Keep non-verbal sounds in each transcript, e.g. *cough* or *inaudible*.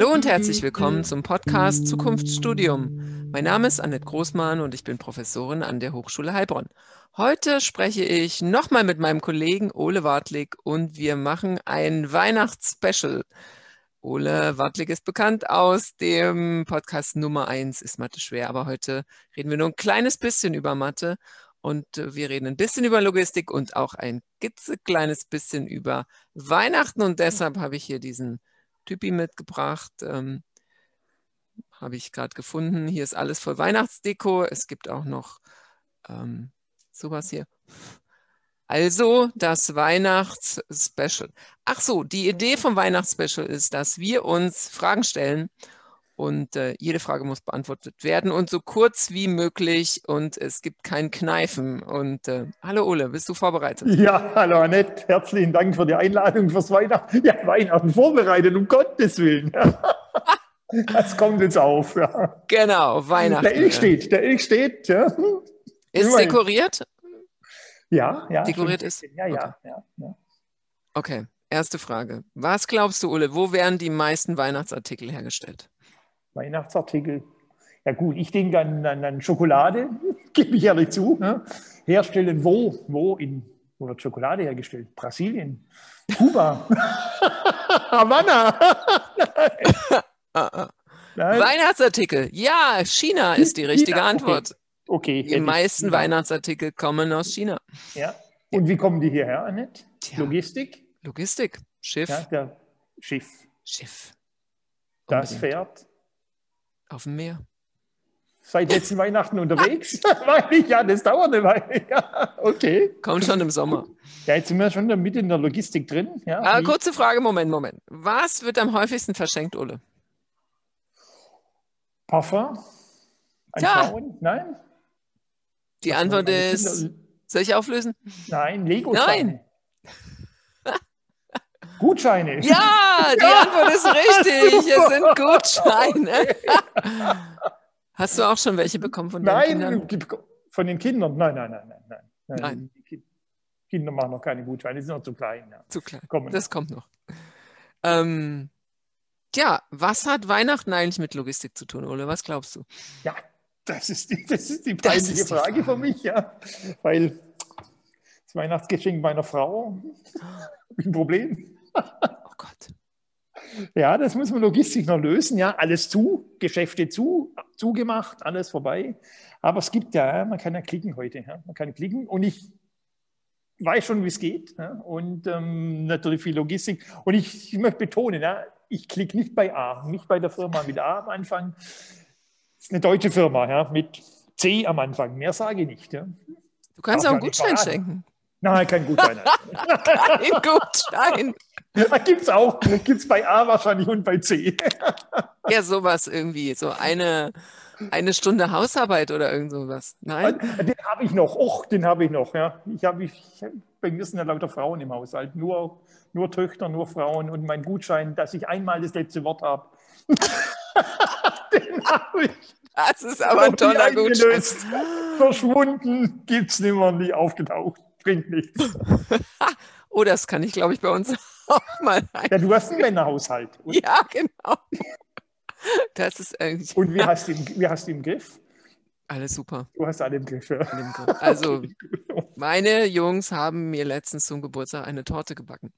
Hallo und herzlich willkommen zum Podcast Zukunftsstudium. Mein Name ist Annette Großmann und ich bin Professorin an der Hochschule Heilbronn. Heute spreche ich nochmal mit meinem Kollegen Ole Wartlig und wir machen ein Weihnachtsspecial. Ole Wartlig ist bekannt aus dem Podcast Nummer 1 ist Mathe schwer, aber heute reden wir nur ein kleines bisschen über Mathe und wir reden ein bisschen über Logistik und auch ein kleines bisschen über Weihnachten und deshalb habe ich hier diesen Typi mitgebracht. Ähm, habe ich gerade gefunden. Hier ist alles voll Weihnachtsdeko. Es gibt auch noch ähm, sowas hier. Also das Weihnachtsspecial. Ach so, die Idee vom Weihnachtsspecial ist, dass wir uns Fragen stellen und äh, jede Frage muss beantwortet werden und so kurz wie möglich und es gibt kein Kneifen. Und äh, hallo Ole, bist du vorbereitet? *laughs* Ja, hallo Annette, herzlichen Dank für die Einladung fürs Weihnachten. Ja, Weihnachten vorbereitet, um Gottes Willen. *laughs* das kommt jetzt auf. Ja. Genau, Weihnachten. Der Ilk steht, der Ilk steht. Ja. Ist dekoriert? Ja, ja. Dekoriert ist? Ja, ja, okay. ja, ja. Okay, erste Frage. Was glaubst du, Ole, wo werden die meisten Weihnachtsartikel hergestellt? Weihnachtsartikel. Ja gut, ich denke an, an, an Schokolade, *laughs* gebe ich ehrlich zu. Ne? Herstellen wo? Wo? In, wo wird Schokolade hergestellt? Brasilien, Kuba, *laughs* Havanna. Weihnachtsartikel. Ja, China ist die richtige China, Antwort. Okay. Die meisten China. Weihnachtsartikel kommen aus China. Ja. Und wie kommen die hierher, Annette? Tja. Logistik? Logistik. Schiff. Ja, Schiff. Schiff. Das fährt auf dem Meer. Seit letzten Weihnachten unterwegs? *laughs* Ich, ja, das dauert eine Weile. *laughs* Ja, okay. Kommt schon im Sommer. Ja, jetzt sind wir schon mit in der Logistik drin. Ja, ah, kurze Frage, Moment, Moment. Was wird am häufigsten verschenkt, Ole? Parfum? An ja. Frauen? Nein? Die Was Antwort ist, soll ich auflösen? Nein, Lego. Nein. Gutscheine. Ja, die *laughs* Antwort ist richtig. Es sind Gutscheine. *laughs* Hast du auch schon welche bekommen von nein, den Kindern? Von den Kindern? Nein, nein, nein, nein. nein. nein. Die Kinder machen noch keine Gutscheine, die sind noch zu klein. Ja. Zu klein. Kommen das kommt noch. Ähm, ja, was hat Weihnachten eigentlich mit Logistik zu tun, Ole? Was glaubst du? Ja, das ist die, das ist die peinliche ist die Frage, Frage für mich, ja. Weil das Weihnachtsgeschenk meiner Frau ein Problem. Oh Gott. Ja, das muss man logistisch noch lösen. Ja, alles zu, Geschäfte zu, zugemacht, alles vorbei. Aber es gibt ja, man kann ja klicken heute. Ja. Man kann klicken und ich weiß schon, wie es geht. Ja. Und ähm, natürlich viel Logistik. Und ich, ich möchte betonen, ja, ich klicke nicht bei A, nicht bei der Firma mit A am Anfang. Das ist eine deutsche Firma ja, mit C am Anfang. Mehr sage ich nicht. Ja. Du kannst auch einen Gutschein schenken. Nein, kein Gutschein. *laughs* kein Gutschein. *laughs* Da gibt es auch, gibt es bei A wahrscheinlich und bei C. ja, sowas irgendwie, so eine, eine Stunde Hausarbeit oder irgend sowas. Nein? Den habe ich noch, och, den habe ich noch. Ja. Ich hab, ich, bei mir sind ja lauter Frauen im Haushalt, nur, nur Töchter, nur Frauen und mein Gutschein, dass ich einmal das letzte Wort habe. *laughs* den habe ich. Das ist aber ein toller Gutschein. Verschwunden, gibt es nicht mehr, nie aufgetaucht. Bringt nichts. *laughs* oh, das kann ich, glaube ich, bei uns auch mal ein. Ja, du hast einen Männerhaushalt. Oder? Ja, genau. Das ist eigentlich. Und wie hast, du, wie hast du im Griff? Alles super. Du hast alle im Griff, ja. Im Griff. Also, *laughs* okay. meine Jungs haben mir letztens zum Geburtstag eine Torte gebacken.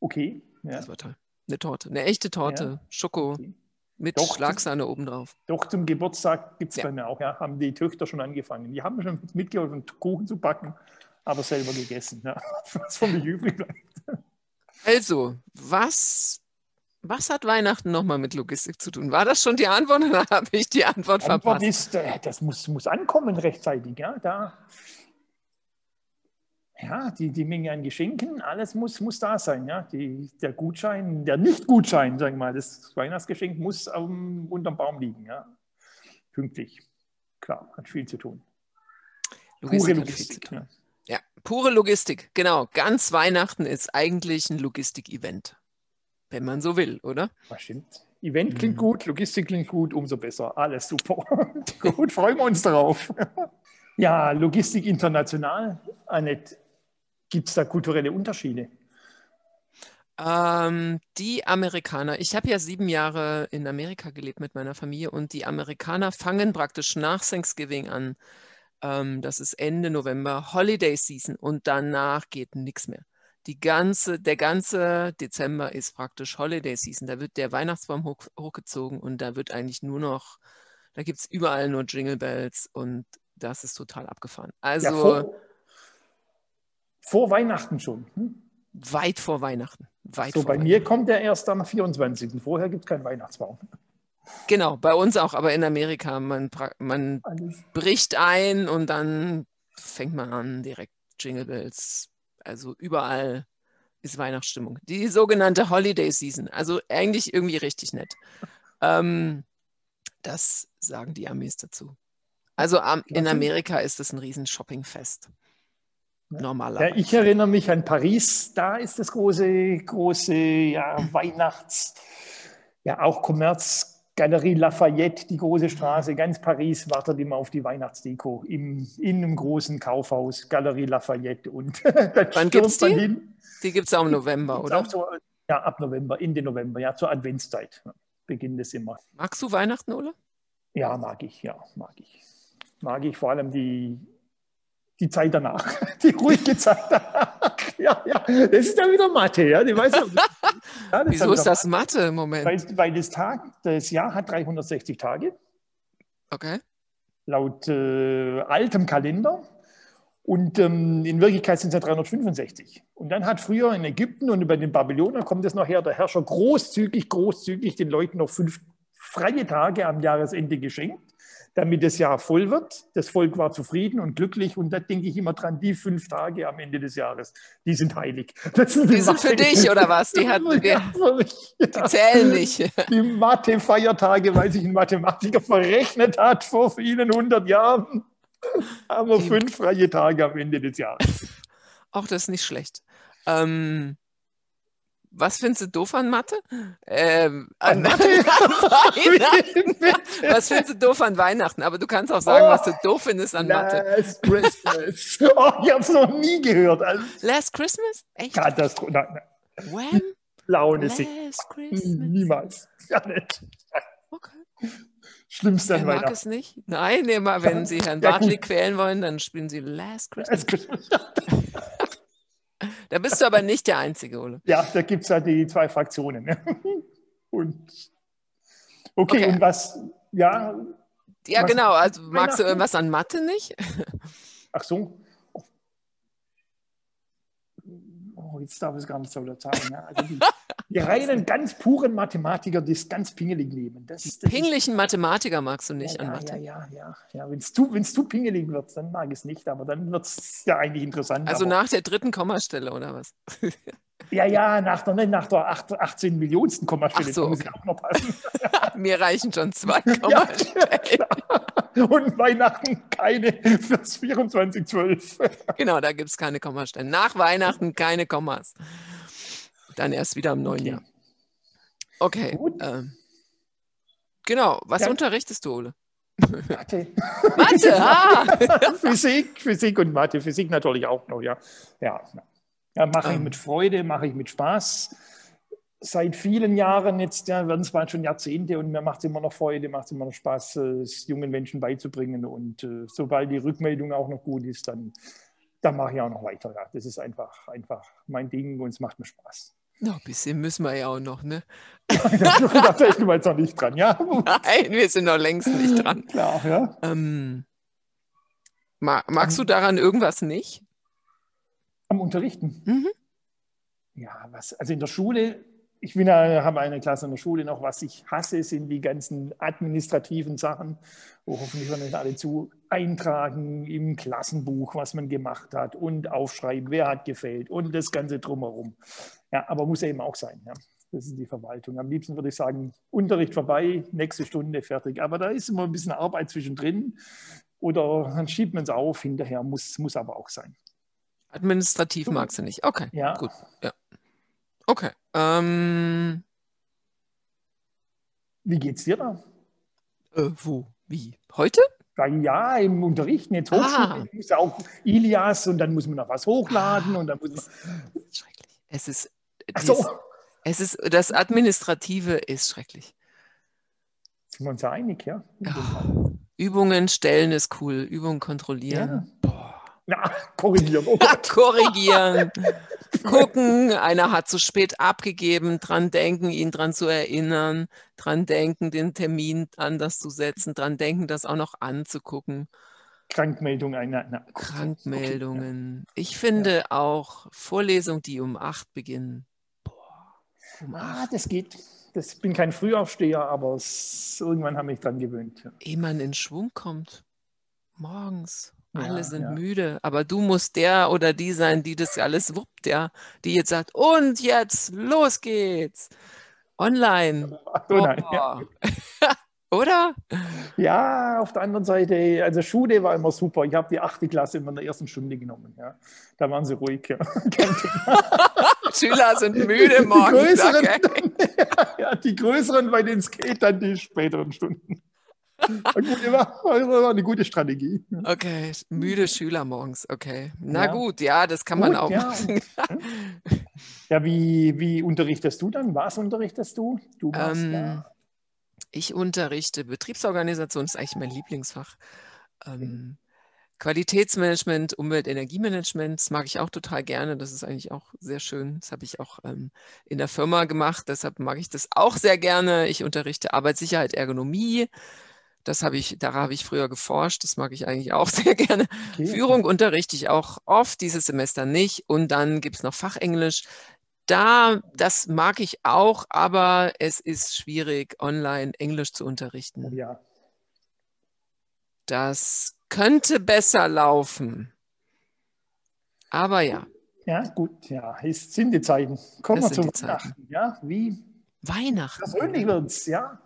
Okay. Ja. Das war toll. Eine Torte, eine echte Torte, ja. Schoko. Okay. Mit doch, Schlagsahne obendrauf. Doch, zum Geburtstag gibt es ja. bei mir auch, ja. Haben die Töchter schon angefangen. Die haben schon mitgeholfen, Kuchen zu backen, aber selber gegessen. Ja. Was von mir übrig bleibt. Also, was, was hat Weihnachten nochmal mit Logistik zu tun? War das schon die Antwort oder *laughs* habe ich die Antwort, Antwort verpasst? Ist, äh, das muss, muss ankommen rechtzeitig. Ja? Da, ja, die, die Menge an Geschenken, alles muss, muss da sein. Ja? Die, der Gutschein, der Nicht-Gutschein, sagen wir mal, das Weihnachtsgeschenk muss um, unterm Baum liegen. Ja? Pünktlich. Klar, hat viel zu tun. Logistik Pure Logistik. Ja. Ja, pure Logistik, genau. Ganz Weihnachten ist eigentlich ein Logistik-Event. Wenn man so will, oder? Das stimmt. Event klingt mhm. gut, Logistik klingt gut, umso besser. Alles super. *laughs* gut, freuen wir uns darauf. ja, Logistik international. Annette, gibt es da kulturelle Unterschiede? Ähm, die Amerikaner, ich habe ja sieben Jahre in Amerika gelebt mit meiner Familie und die Amerikaner fangen praktisch nach Thanksgiving an. Ähm, das ist Ende November, Holiday Season und danach geht nichts mehr. Die ganze, der ganze Dezember ist praktisch Holiday Season. Da wird der Weihnachtsbaum hoch, hochgezogen und da wird eigentlich nur noch, da gibt es überall nur Jingle Bells und das ist total abgefahren. Also ja, vor, vor Weihnachten schon. Hm? Weit vor Weihnachten. Weit so, bei mir kommt der erst am 24. Vorher gibt es keinen Weihnachtsbaum. Genau, bei uns auch, aber in Amerika, man, man bricht ein und dann fängt man an, direkt Jingle Bells. Also überall ist Weihnachtsstimmung. Die sogenannte Holiday Season, also eigentlich irgendwie richtig nett. Ähm, das sagen die Amis dazu. Also am, in Amerika ist es ein riesen Shoppingfest. Normalerweise. Ja, ich erinnere mich an Paris, da ist das große, große ja, Weihnachts, ja auch Kommerz, Galerie Lafayette, die große Straße, ganz Paris wartet immer auf die Weihnachtsdeko im, in einem großen Kaufhaus, Galerie Lafayette. Und *laughs* Wann gibt es die? Hin. Die gibt es auch im November, oder? So, ja, ab November, Ende November, ja, zur Adventszeit beginnt es immer. Magst du Weihnachten, oder? Ja, mag ich, ja, mag ich. Mag ich vor allem die die Zeit danach, *laughs* die ruhige Zeit danach. Ja, ja, das ist dann wieder Mathe. Ja, die weiß, ja, *laughs* Wieso ist das Mathe im Moment? Weil, weil, das, Tag, das Jahr hat 360 Tage. Okay. Laut äh, altem Kalender. Und ähm, in Wirklichkeit sind es ja 365. Und dann hat früher in Ägypten und über den Babylonier kommt es nachher der Herrscher großzügig, großzügig den Leuten noch fünf freie Tage am Jahresende geschenkt damit das Jahr voll wird. Das Volk war zufrieden und glücklich und da denke ich immer dran, die fünf Tage am Ende des Jahres, die sind heilig. *laughs* Sind die, die sind für *laughs* dich oder was? Die, hatten wir, *laughs* ja, die zählen nicht. Die Mathe-Feiertage, weil sich ein Mathematiker verrechnet hat vor vielen hundert Jahren, haben wir fünf freie Tage am Ende des Jahres. Auch das ist nicht schlecht. Ähm, was findest du doof an Mathe? Ähm, an, an *laughs* Weihnachten. was findest du doof an Weihnachten? Aber du kannst auch sagen, oh, was du doof findest an Mathe. Last Christmas. *laughs* Oh, ich habe es noch nie gehört. Also, Last Christmas? Echt? Katastrophe. Nein, nein. When? Laune Last Christmas. Niemals. Ja, nicht. Okay. Schlimmste an Weihnachten. mag es nicht? Nein, immer, wenn Sie Herrn Bartley quälen wollen, dann spielen Sie Last Christmas. Last Christmas. *laughs* *laughs* Da bist du aber nicht der Einzige, Ole. Ja, da gibt es halt die zwei Fraktionen. *laughs* Und okay, okay, und was, ja. Ja, was, genau. Also magst du irgendwas an Mathe nicht? *laughs* Ach so. Oh, jetzt darf ich es gar nicht so sagen. Ja. Also die, reinen, ganz puren Mathematiker, die es ganz pingelig nehmen. Das, das Pinglichen ist, Mathematiker magst du nicht ja, an Mathe. Ja, ja, ja. ja. Wenn es zu, zu pingelig wird, dann mag ich es nicht, aber dann wird es ja eigentlich interessant. Also aber, nach der dritten Kommastelle oder was? *laughs* Ja, ja, nach der, nach der 18 Millionsten Kommastelle. Ach so, okay. auch noch passen. *laughs* Mir reichen schon zwei *laughs* Kommastellen. Ja, Und Weihnachten keine fürs 2412. Genau, da gibt es keine Kommastellen. Nach Weihnachten keine Kommas. Dann erst wieder im neuen okay. Jahr. Okay. Ähm, genau. Was ja. unterrichtest du, Ole? Mathe. *laughs* Mathe, *laughs* ah. Physik, Physik und Mathe. Physik natürlich auch noch, ja. Ja, ja mache ich ähm. mit Freude, mache ich mit Spaß. Seit vielen Jahren, jetzt ja, werden es bald schon Jahrzehnte und mir macht es immer noch Freude, macht es immer noch Spaß, es jungen Menschen beizubringen. Und äh, sobald die Rückmeldung auch noch gut ist, dann, dann mache ich auch noch weiter. Ja. Das ist einfach, einfach mein Ding und es macht mir Spaß. Noch ein bisschen müssen wir ja auch noch, ne? da fällt wir jetzt noch nicht dran, ja? *laughs* Nein, wir sind noch längst nicht dran. *laughs* Klar, ja. Ähm, magst du daran irgendwas nicht? Am Unterrichten? Mhm. Ja, was, also in der Schule, ich bin, habe eine Klasse in der Schule noch, was ich hasse, sind die ganzen administrativen Sachen, wo hoffentlich wir nicht alle zu eintragen im Klassenbuch, was man gemacht hat und aufschreiben, wer hat gefällt und das Ganze drumherum. Ja, aber muss eben auch sein. Ja. Das ist die Verwaltung. Am liebsten würde ich sagen, Unterricht vorbei, nächste Stunde fertig. Aber da ist immer ein bisschen Arbeit zwischendrin. Oder dann schiebt man es auf, hinterher muss, muss aber auch sein. Administrativ magst du nicht. Okay, ja. gut. Ja. Okay. Ähm. Wie geht's dir da? Äh, wo? Wie? Heute? Ja, im Unterrichten, jetzt Hochschule, ah. muss ja auch Ilias und dann muss man noch was hochladen ah, und dann muss man. Schrecklich. Es ist Ach so. Es ist, das Administrative ist schrecklich. Sind wir uns ja einig, ja? Ja. Übungen stellen ist cool, Übungen kontrollieren. Boah. Na, korrigieren. Oh Ja, *laughs* korrigieren, gucken, einer hat zu spät abgegeben, dran denken, ihn dran zu erinnern, dran denken, den Termin anders zu setzen, dran denken, das auch noch anzugucken. Krankmeldung einer. Na. Krankmeldungen. Ich finde auch Vorlesungen, die um acht beginnen. Boah, um Okay. Ah, acht. das geht. Das, ich bin kein Frühaufsteher, aber es, irgendwann habe ich dran gewöhnt. Ja. Ehe man in Schwung kommt. Morgens. Alle Ja, sind ja. müde, aber du musst der oder die sein, die das alles wuppt, ja, die jetzt sagt, und jetzt, los geht's. Online. *laughs* Oh nein, *laughs* ja. Oder? ja, auf der anderen Seite, also Schule war immer super. Ich habe die achte Klasse immer in der ersten Stunde genommen. Ja. Da waren sie ruhig. Ja. *laughs* Schüler sind müde morgens. Die größeren, ja, die größeren bei den Skate dann die späteren Stunden. *laughs* eine gute Strategie. Okay, müde Schüler morgens, okay. Na Ja. gut, ja, das kann man Gut, auch ja. machen. Ja, *laughs* wie, wie unterrichtest du dann? Was unterrichtest du? Du warst Ähm, da. Ich unterrichte Betriebsorganisation, ist eigentlich mein Lieblingsfach. Ähm, Qualitätsmanagement, Umwelt, Energiemanagement, das mag ich auch total gerne. Das ist eigentlich auch sehr schön. Das habe ich auch ähm, in der Firma gemacht, deshalb mag ich das auch sehr gerne. Ich unterrichte Arbeitssicherheit, Ergonomie. Das habe ich, da habe ich früher geforscht. Das mag ich eigentlich auch *laughs* sehr gerne. Okay. Führung unterrichte ich auch oft, dieses Semester nicht. Und dann gibt es noch Fachenglisch. Da, das mag ich auch, aber es ist schwierig, online Englisch zu Oh unterrichten. Ja. Das könnte besser laufen. Aber ja, ja, gut, ja, es sind die Zeiten. Kommen Es wir zum. Weihnachten. Ja, wie Weihnachten. persönlich wird es, ja.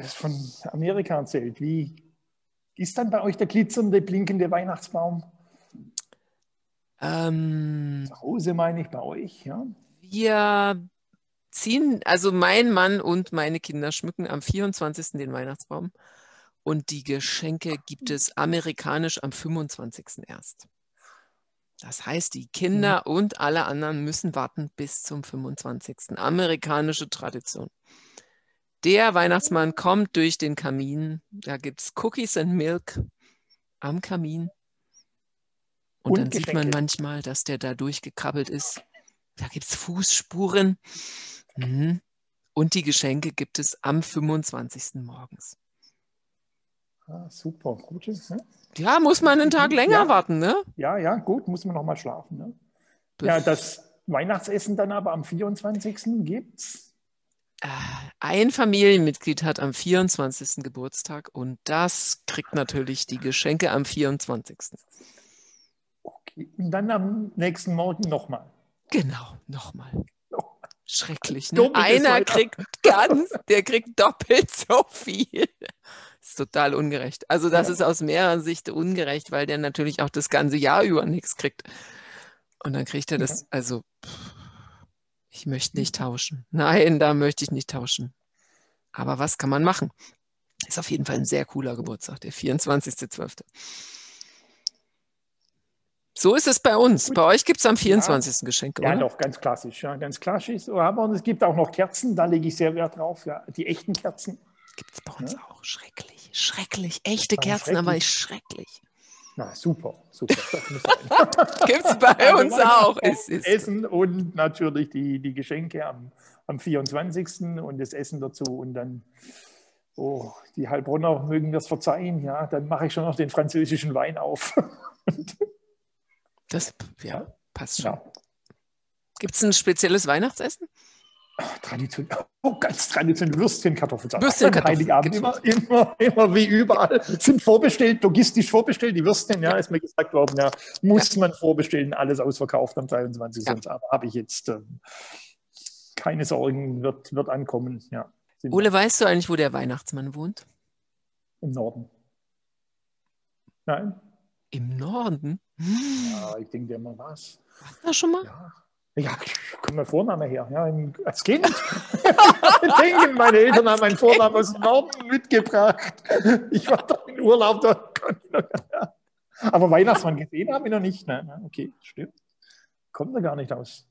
Von Amerika erzählt. Wie ist dann bei euch der glitzernde, blinkende Weihnachtsbaum? Ähm, Zu Hause meine ich bei euch, ja. wir ziehen, also mein Mann und meine Kinder schmücken am 24. den Weihnachtsbaum und die Geschenke gibt es amerikanisch am 25. erst. Das heißt, die Kinder und alle anderen müssen warten bis zum 25. Amerikanische Tradition. Der Weihnachtsmann kommt durch den Kamin. Da gibt es Cookies and Milk am Kamin. Und, Und dann sieht man Geschenke. manchmal, dass der da durchgekrabbelt ist. Da gibt es Fußspuren. Mhm. Und die Geschenke gibt es am 25. morgens. Ah, super, gute. Ja? Ja, muss man einen Tag länger Ja. warten, ne? ja, ja, gut, muss man noch mal schlafen. Ne? Ja, das Weihnachtsessen dann aber am 24. gibt's. Äh, Ein Familienmitglied hat am 24. Geburtstag und das kriegt natürlich die Geschenke am 24. Okay. Und dann am nächsten Morgen nochmal. Genau, nochmal. Schrecklich, ne? Einer kriegt *laughs* ganz, der kriegt doppelt so viel. ist total ungerecht. Also das Ja. ist aus mehrerer Sicht ungerecht, weil der natürlich auch das ganze Jahr über nichts kriegt. Und dann kriegt er das, also pff, ich möchte nicht tauschen. Nein, da möchte ich nicht tauschen. Aber was kann man machen? Ist auf jeden Fall ein sehr cooler Geburtstag, der 24.12. So ist es bei uns. Gut. Bei euch gibt es am 24. Geschenke, Ja, oder? doch, ganz klassisch. Ja, ganz klassisch. Aber es gibt auch noch Kerzen, da lege ich sehr Wert drauf. Ja, die echten Kerzen. Gibt es bei uns Ja. auch. Schrecklich. Schrecklich. Echte Kerzen, aber schrecklich. Na, super, super. *laughs* Gibt es bei Also uns auch. Es ist, Essen und natürlich die, die Geschenke am, am 24. und das Essen dazu. Und dann, oh, die Heilbronner mögen das verzeihen, ja, dann mache ich schon noch den französischen Wein auf. das ja, passt schon. ja, Gibt es ein spezielles Weihnachtsessen? Tradition, oh, ganz traditionell Würstchen, Kartoffelsalat. Würstchen, An Kartoffeln, Heiligabend gibt's immer, immer, immer wie überall sind vorbestellt, logistisch vorbestellt. Die Würstchen, ja, ist mir gesagt worden, ja, muss man vorbestellen, alles ausverkauft am 23. Ja. Sonst aber habe ich jetzt ähm, keine Sorgen, wird, wird ankommen. Ja, Ole, weißt du eigentlich, wo der Weihnachtsmann wohnt? im Norden. Nein? Im Norden? Ja, ich denke immer was. Warst du da schon mal? Ja. Ja, kommt mein Vorname her. Ja, als Kind. *laughs* Denken, meine Eltern haben meinen Vornamen aus dem Norden mitgebracht. Ich war da in Urlaub. Da konnte ich noch, ja. Aber Weihnachtsmann gesehen habe ich noch nicht. Nein, okay, stimmt. Kommt da gar nicht aus.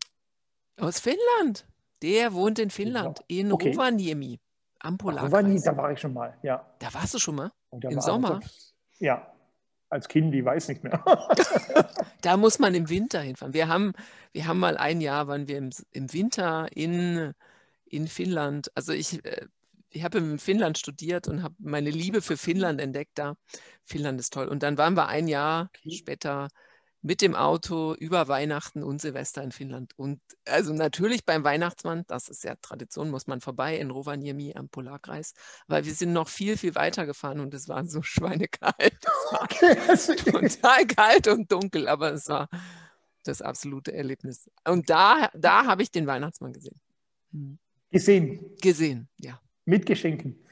Aus Finnland. Der wohnt in Finnland, in Okay. Rovaniemi am Polarkreis. Rovaniemi, da war ich schon mal, ja. Da warst du schon mal? Im Sommer? Ja, als Kind, ich weiß nicht mehr. *laughs* Da muss man im *laughs* Winter hinfahren. Wir haben, wir haben mal ein Jahr, waren wir im, im Winter in, in Finnland. Also ich, äh, ich habe in Finnland studiert und habe meine Liebe für Finnland entdeckt da. Finnland ist toll. Und dann waren wir ein Jahr Okay. später mit dem Auto über Weihnachten und Silvester in Finnland. Und also natürlich beim Weihnachtsmann, das ist ja Tradition, muss man vorbei in Rovaniemi am Polarkreis. Aber wir sind noch viel, viel weiter gefahren und es war so *laughs* schweinekalt. Es war *laughs* total kalt und dunkel, aber es war das absolute Erlebnis. Und da, da habe ich den Weihnachtsmann gesehen. Gesehen, Gesehen, ja. mit Geschenken.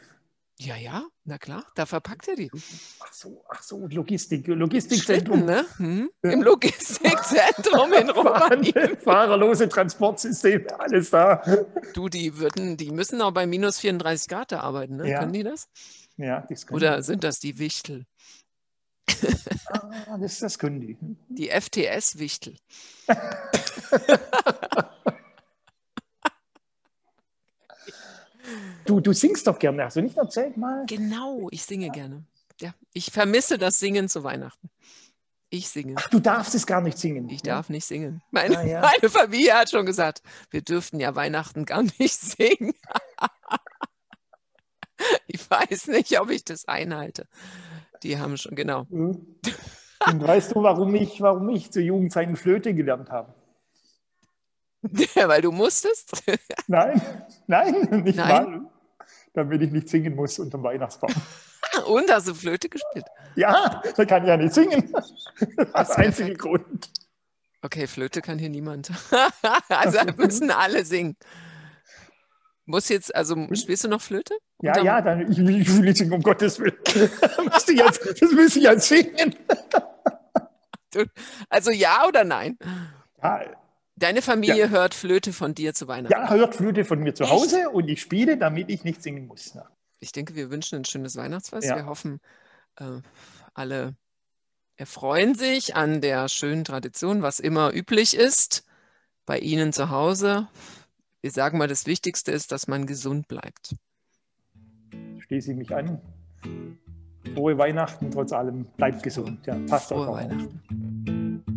Ja, ja, na klar, da verpackt er die. Ach so, ach so, Logistik, Schlitten, Logistikzentrum. ne? Hm? Im Logistikzentrum in. *laughs* Fahren- Fahrerlose Transportsysteme, alles da. Du, die würden, die müssen auch bei minus 34 Grad da arbeiten, ne? Ja. Können die das? Ja, das können Oder sind das die Wichtel? Ah, das, das können die. Die FTS-Wichtel. *laughs* Du, du singst doch gerne, hast du nicht erzählt mal? Genau, ich singe gerne. Ja, ich vermisse das Singen zu Weihnachten. Ich singe. Ach, du darfst es gar nicht singen. Ich darf nicht singen. Meine, Ah, ja. meine Familie hat schon gesagt, wir dürften ja Weihnachten gar nicht *laughs* singen. ich weiß nicht, ob ich das einhalte. Die haben schon, genau. Hm. Und weißt du, warum ich, warum ich zu Jugendzeiten Flöte gelernt habe? *laughs* Weil du musstest. Nein, nein, nicht Nein? mal. Damit ich nicht singen muss unterm Weihnachtsbaum. *laughs* Und hast du Flöte gespielt? Ja, da kann ich ja nicht singen. *laughs* Das ist der einzige perfekt. Grund. Okay, Flöte kann hier niemand. *laughs* also müssen alle singen. Muss jetzt, also spielst du noch Flöte? Ja, Unterm- ja, dann, ich, will- ich will nicht singen, um Gottes Willen. Das müsste ich jetzt singen. Also ja oder nein? Ja, Deine Familie hört Flöte von dir zu Weihnachten. ja, hört Flöte von mir zu Echt? Hause und ich spiele, damit ich nicht singen muss. Ja. Ich denke, wir wünschen ein schönes Weihnachtsfest. Ja. Wir hoffen, äh, alle erfreuen sich an der schönen Tradition, was immer üblich ist bei Ihnen zu Hause. Wir sagen mal, das Wichtigste ist, dass man gesund bleibt. Schließe ich mich an. Frohe Weihnachten, trotz allem. Bleibt gesund. Ja, passt Frohe auf. Weihnachten.